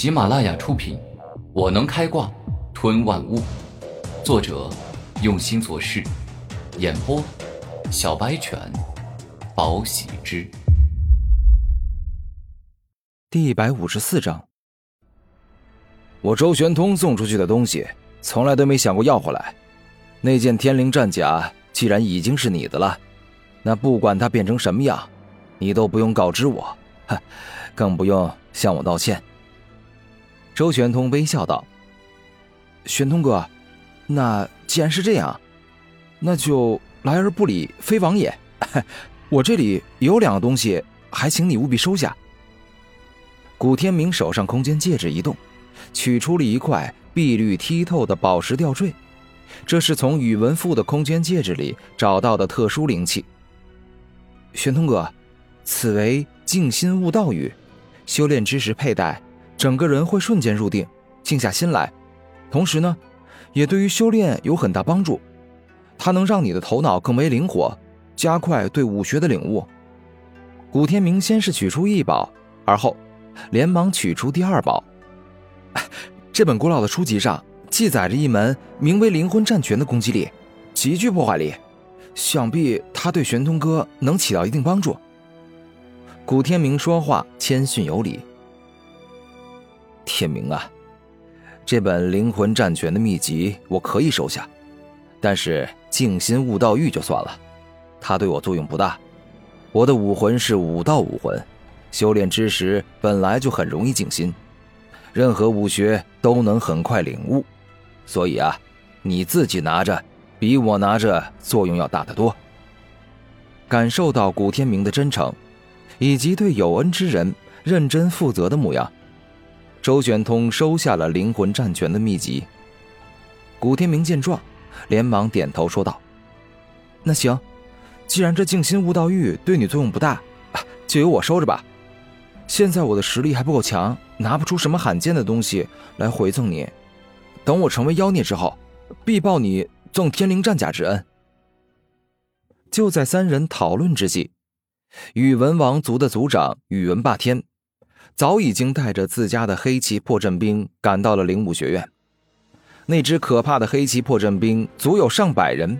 喜马拉雅出品，《我能开挂吞万物》，作者用心做事，演播小白犬，宝喜之。第一百五十四章，我周玄通送出去的东西，从来都没想过要回来。那件天灵战甲既然已经是你的了，那不管它变成什么样，你都不用告知我，哼，更不用向我道歉。周玄通微笑道：“玄通哥，那既然是这样，那就来而不礼非王也。我这里有两个东西，还请你务必收下。”古天明手上空间戒指一动，取出了一块碧绿剔透的宝石吊坠。这是从宇文赋的空间戒指里找到的特殊灵器。玄通哥，此为静心悟道玉，修炼之时佩戴，整个人会瞬间入定，静下心来。同时呢，也对于修炼有很大帮助。它能让你的头脑更为灵活，加快对武学的领悟。古天明先是取出一宝，而后连忙取出第二宝。这本古老的书籍上。记载着一门名为“灵魂战拳”的攻击力，极具破坏力，想必他对玄通哥能起到一定帮助。古天明说话谦逊有礼：“天明啊，这本《灵魂战拳》的秘籍我可以收下，但是静心悟道玉就算了，它对我作用不大。我的武魂是武道武魂，修炼之时本来就很容易静心，任何武学都能很快领悟。”所以啊，你自己拿着，比我拿着作用要大得多。感受到古天明的真诚，以及对有恩之人认真负责的模样，周玄通收下了灵魂战拳的秘籍。古天明见状，连忙点头说道：“那行，既然这静心悟道玉对你作用不大，就由我收着吧。现在我的实力还不够强，拿不出什么罕见的东西来回赠你。”等我成为妖孽之后，必报你赠天灵战甲之恩。就在三人讨论之际，宇文王族的族长宇文霸天，早已经带着自家的黑旗破阵兵赶到了灵武学院。那支可怕的黑旗破阵兵足有上百人，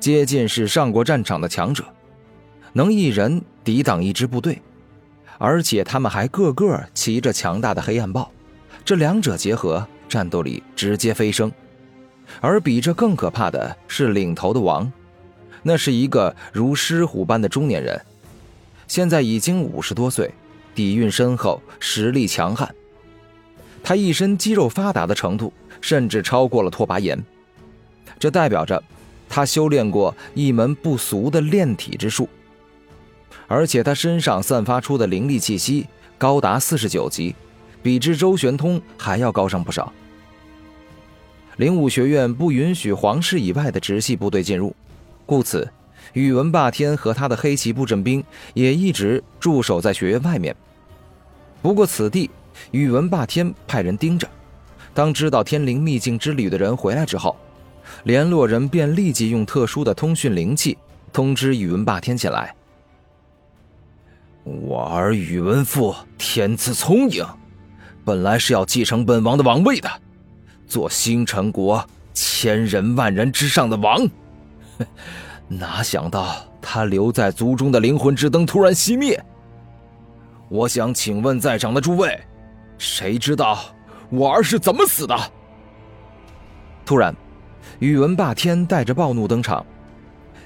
接近是上过战场的强者，能一人抵挡一支部队，而且他们还个个骑着强大的黑暗豹，这两者结合。战斗力直接飞升，而比这更可怕的是领头的王，那是一个如狮虎般的中年人，现在已经五十多岁，底蕴深厚，实力强悍。他一身肌肉发达的程度，甚至超过了拓跋炎，这代表着他修炼过一门不俗的炼体之术，而且他身上散发出的灵力气息高达四十九级。比之周玄通还要高上不少。灵武学院不允许皇室以外的直系部队进入，故此，宇文霸天和他的黑旗布阵兵也一直驻守在学院外面。不过，此地宇文霸天派人盯着，当知道天灵秘境之旅的人回来之后，联络人便立即用特殊的通讯灵器通知宇文霸天前来。我儿宇文赋天资聪颖。本来是要继承本王的王位的，做星辰国千人万人之上的王，哪想到他留在族中的灵魂之灯突然熄灭。我想请问在场的诸位，谁知道我儿是怎么死的？突然，宇文霸天带着暴怒登场，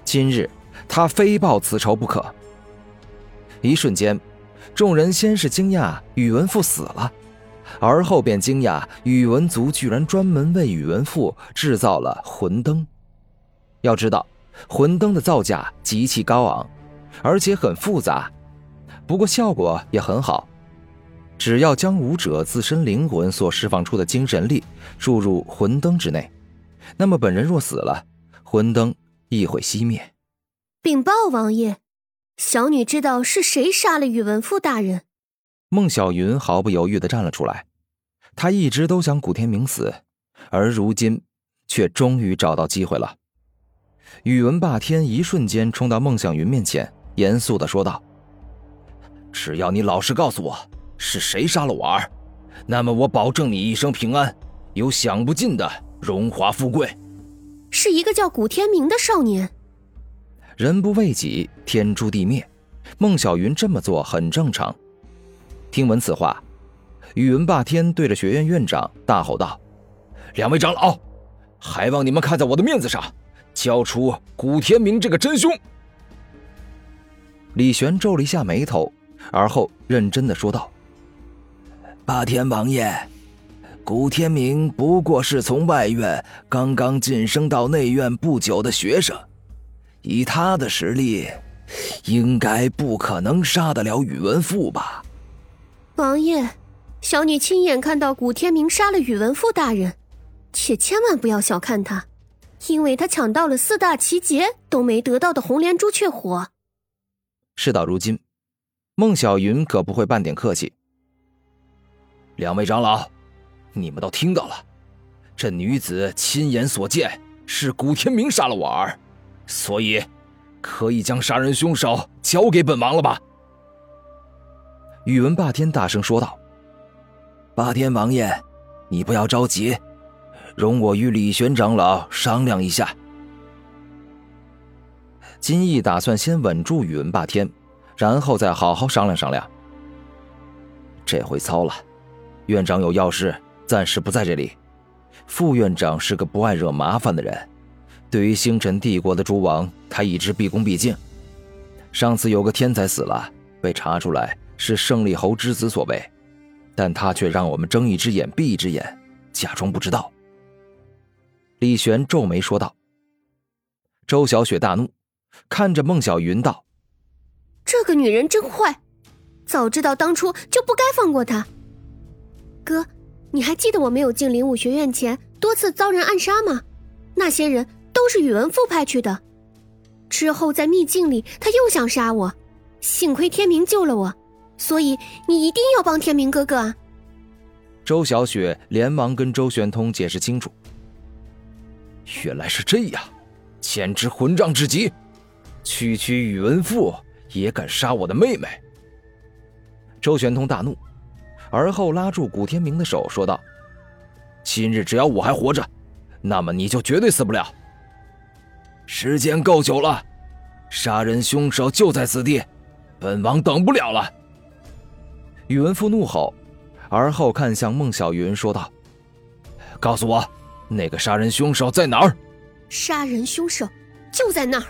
今日他非报此仇不可。一瞬间，众人先是惊讶宇文赋死了。而后便惊讶，宇文族居然专门为宇文赋制造了魂灯。要知道，魂灯的造价极其高昂，而且很复杂，不过效果也很好。只要将武者自身灵魂所释放出的精神力注入魂灯之内，那么本人若死了，魂灯亦会熄灭。禀报王爷，小女知道是谁杀了宇文赋大人。孟小云毫不犹豫的站了出来，她一直都想古天明死，而如今却终于找到机会了。宇文霸天一瞬间冲到孟小云面前，严肃的说道：“只要你老实告诉我是谁杀了我儿，那么我保证你一生平安，有享不尽的荣华富贵。是一个叫古天明的少年。人不为己，天诛地灭。孟小云这么做很正常。听闻此话，宇文霸天对着学院院长大吼道：“两位长老，还望你们看在我的面子上，交出古天明这个真凶。”李玄皱了一下眉头，而后认真的说道：“霸天王爷，古天明不过是从外院刚刚晋升到内院不久的学生，以他的实力，应该不可能杀得了宇文富吧？”王爷，小女亲眼看到古天明杀了宇文富大人，且千万不要小看他，因为他抢到了四大奇杰都没得到的红莲朱雀火。事到如今，孟小云可不会半点客气。两位长老，你们都听到了，这女子亲眼所见是古天明杀了我儿，所以可以将杀人凶手交给本王了吧？宇文霸天大声说道：“霸天王爷，你不要着急，容我与李玄长老商量一下。”金毅打算先稳住宇文霸天，然后再好好商量商量。这回糟了，院长有要事，暂时不在这里。副院长是个不爱惹麻烦的人，对于星辰帝国的诸王，他一直毕恭毕敬。上次有个天才死了，被查出来是胜利侯之子所为，但他却让我们睁一只眼闭一只眼，假装不知道。李玄皱眉说道。周小雪大怒。看着孟小云道：“这个女人真坏，早知道当初就不该放过她。哥，你还记得我没有进灵武学院前多次遭人暗杀吗？那些人都是宇文富派去的。之后在秘境里，他又想杀我，幸亏天明救了我，所以你一定要帮天明哥哥啊！”周小雪连忙跟周玄通解释清楚：“原来是这样，简直混账至极！”区区宇文富也敢杀我的妹妹！周玄通大怒，而后拉住古天明的手说道：“今日只要我还活着，那么你就绝对死不了。时间够久了，杀人凶手就在此地，本王等不了了。”宇文富怒吼，而后看向孟小云说道：“告诉我，那个杀人凶手在哪儿？”杀人凶手就在那儿。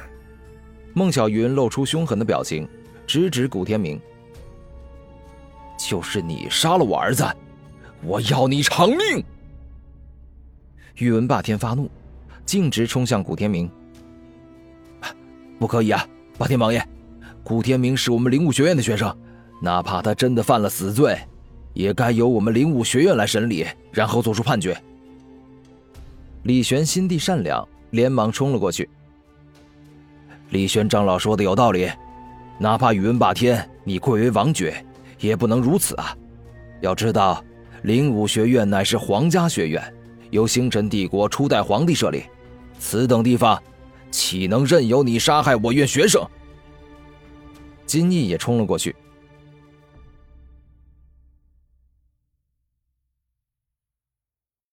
孟小云露出凶狠的表情，直指古天明：“就是你杀了我儿子，我要你偿命！”宇文霸天发怒，径直冲向古天明：“不可以啊，霸天王爷，古天明是我们灵武学院的学生，哪怕他真的犯了死罪，也该由我们灵武学院来审理，然后做出判决。”李玄心地善良，连忙冲了过去。李玄长老说的有道理，哪怕宇文霸天你贵为王爵，也不能如此啊！要知道，灵武学院乃是皇家学院，由星辰帝国初代皇帝设立，此等地方，岂能任由你杀害我院学生？金翼也冲了过去，